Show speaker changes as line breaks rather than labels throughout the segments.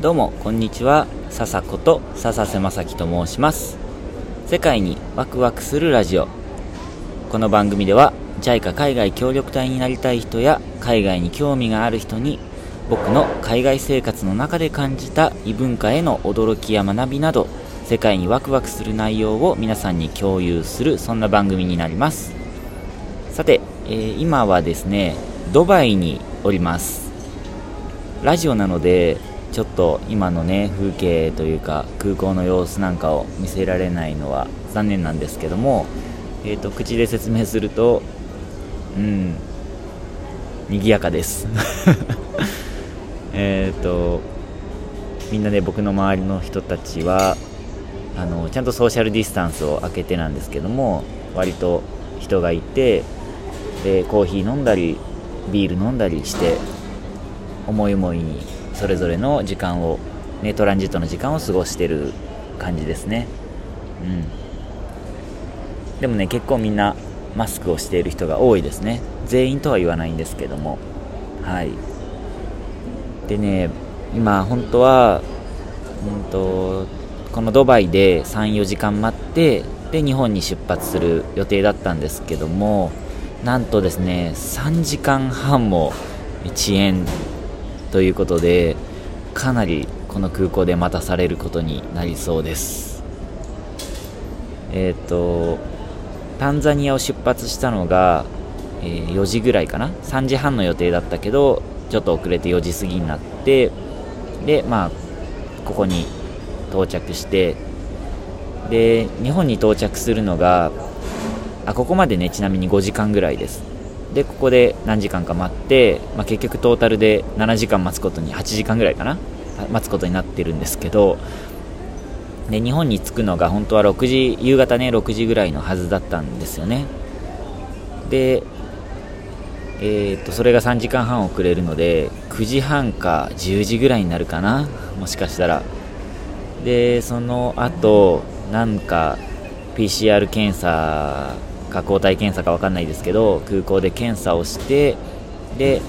どうもこんにちは。笹子と笹瀬正樹と申します。世界にワクワクするラジオ。この番組では JICA 海外協力隊になりたい人や海外に興味がある人に僕の海外生活の中で感じた異文化への驚きや学びなど世界にワクワクする内容を皆さんに共有するそんな番組になります。さて、えー、今はですねドバイにおります。ラジオなのでちょっと今のね風景というか空港の様子なんかを見せられないのは残念なんですけども、えーと、口で説明するとうん賑やかです。えっとみんなね僕の周りの人たちはあのちゃんとソーシャルディスタンスを空けてなんですけども割と人がいてでコーヒー飲んだりビール飲んだりして思い思いにそれぞれの時間を、ね、トランジットの時間を過ごしてる感じですね。うん。でもね結構みんなマスクをしている人が多いですね。全員とは言わないんですけども。はい。でね今本当はうんとこのドバイで34時間待ってで日本に出発する予定だったんですけどもなんとですね3時間半も遅延ということでかなりこの空港で待たされることになりそうです。えっ、ー、とタンザニアを出発したのが、えー、4時ぐらいかな？3時半の予定だったけどちょっと遅れて4時過ぎになってでまあここに到着してで日本に到着するのがあここまでねちなみに5時間ぐらいです。でここで何時間か待って、まあ、結局トータルで7時間待つことに8時間ぐらいかな待つことになってるんですけどで日本に着くのが本当は6時夕方ね6時ぐらいのはずだったんですよね。でえー、っとそれが3時間半遅れるので9時半か10時ぐらいになるかなもしかしたら。でその後なんか PCR 検査か抗体検査か分かんないですけど空港で検査をしてで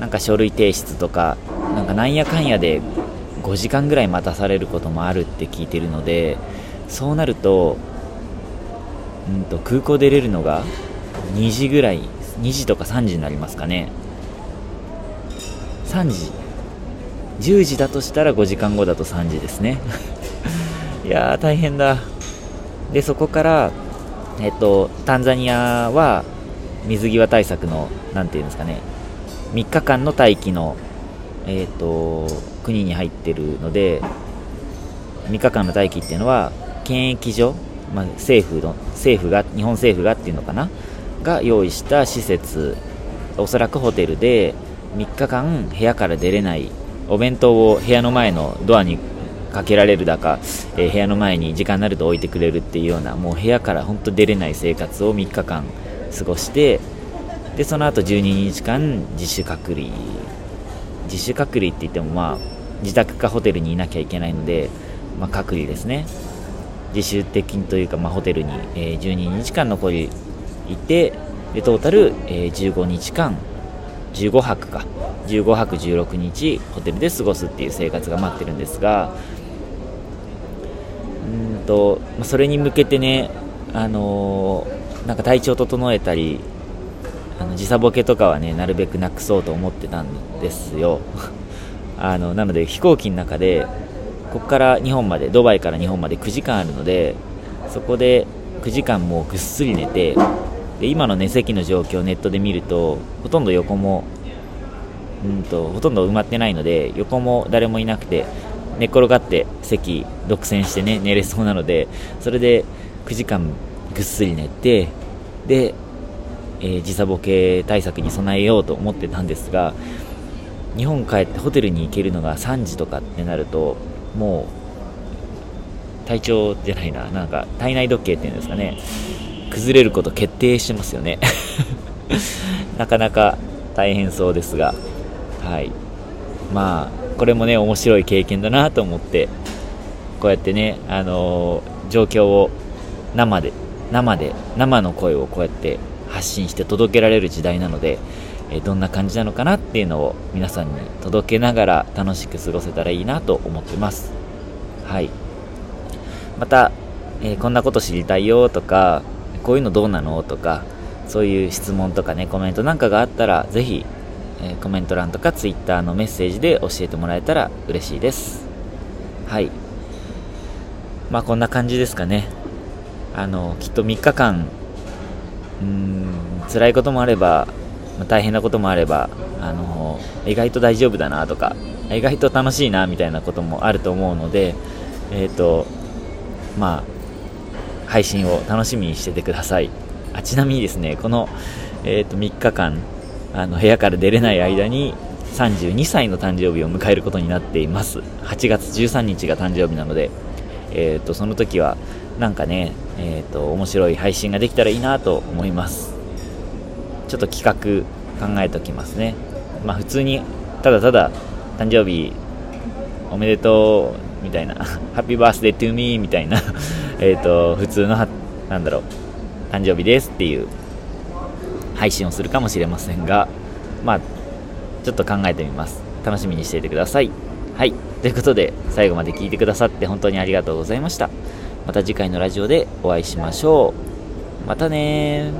なんか書類提出とかなんかなんやかんやで5時間ぐらい待たされることもあるって聞いてるのでそうなると,、うんと空港出れるのが2時ぐらい2時とか3時になりますかね。3時。10時だとしたら5時間後だと3時ですね。いやー大変だ。でそこからえっと、タンザニアは水際対策の、なんていうんですかね、3日間の待機の、えっと、国に入ってるので、3日間の待機っていうのは、検疫所、まあ、政府の、政府が、日本政府がっていうのかな、が用意した施設、おそらくホテルで、3日間部屋から出れない、お弁当を部屋の前のドアにかけられるだか、えー、部屋の前に時間になると置いてくれるっていうようなもう部屋から本当出れない生活を3日間過ごしてでその後12日間自主隔離。自主隔離って言ってもまあ自宅かホテルにいなきゃいけないので、まあ、隔離ですね。自主的にというか、まあ、ホテルに、えー、12日間残りいてでトータル、えー、15日間15泊か。15泊16日ホテルで過ごすっていう生活が待ってるんですがとそれに向けてね、あのー、なんか体調整えたりあの時差ボケとかはねなるべくなくそうと思ってたんですよ。あのなので飛行機の中でここから日本までドバイから日本まで9時間あるのでそこで9時間もうぐっすり寝てで今の、ね、席の状況をネットで見るとほとんど横もうんとほとんど埋まってないので横も誰もいなくて寝っ転がって席独占してね寝れそうなのでそれで9時間ぐっすり寝てで、えー、時差ボケ対策に備えようと思ってたんですが日本帰ってホテルに行けるのが3時とかってなるともう体調じゃないななんか体内時計っていうんですかね崩れること決定してますよね。なかなか大変そうですがはい。まあこれもね、面白い経験だなと思って、こうやってね、あのー、状況を生で、生で、生の声をこうやって発信して届けられる時代なので、えどんな感じなのかなっていうのを皆さんに届けながら楽しく過ごせたらいいなと思ってます。はい。また、えー、こんなこと知りたいよとかこういうのどうなのとかそういう質問とかねコメントなんかがあったらぜひ、え、コメント欄とか Twitter のメッセージで教えてもらえたら嬉しいです。はい。まあこんな感じですかね。あのきっと3日間うーん辛いこともあればまあ、大変なこともあればあの意外と大丈夫だなとか意外と楽しいなみたいなこともあると思うのでえっ、ー、とまあ配信を楽しみにしててください。あちなみにですねこの、えーと、3日間あの部屋から出れない間に32歳の誕生日を迎えることになっています8月13日が誕生日なので、えーと、その時はなんかね、えーと面白い配信ができたらいいなと思いますちょっと企画考えておきますね。まあ普通に、ただただ、誕生日おめでとうみたいな、ハッピーバースデートゥーミーみたいな えと、普通のなんだろう、誕生日ですっていう配信をするかもしれませんが、まあ、ちょっと考えてみます。楽しみにしていてください。はい。ということで、最後まで聞いてくださって本当にありがとうございました。また次回のラジオでお会いしましょう。またね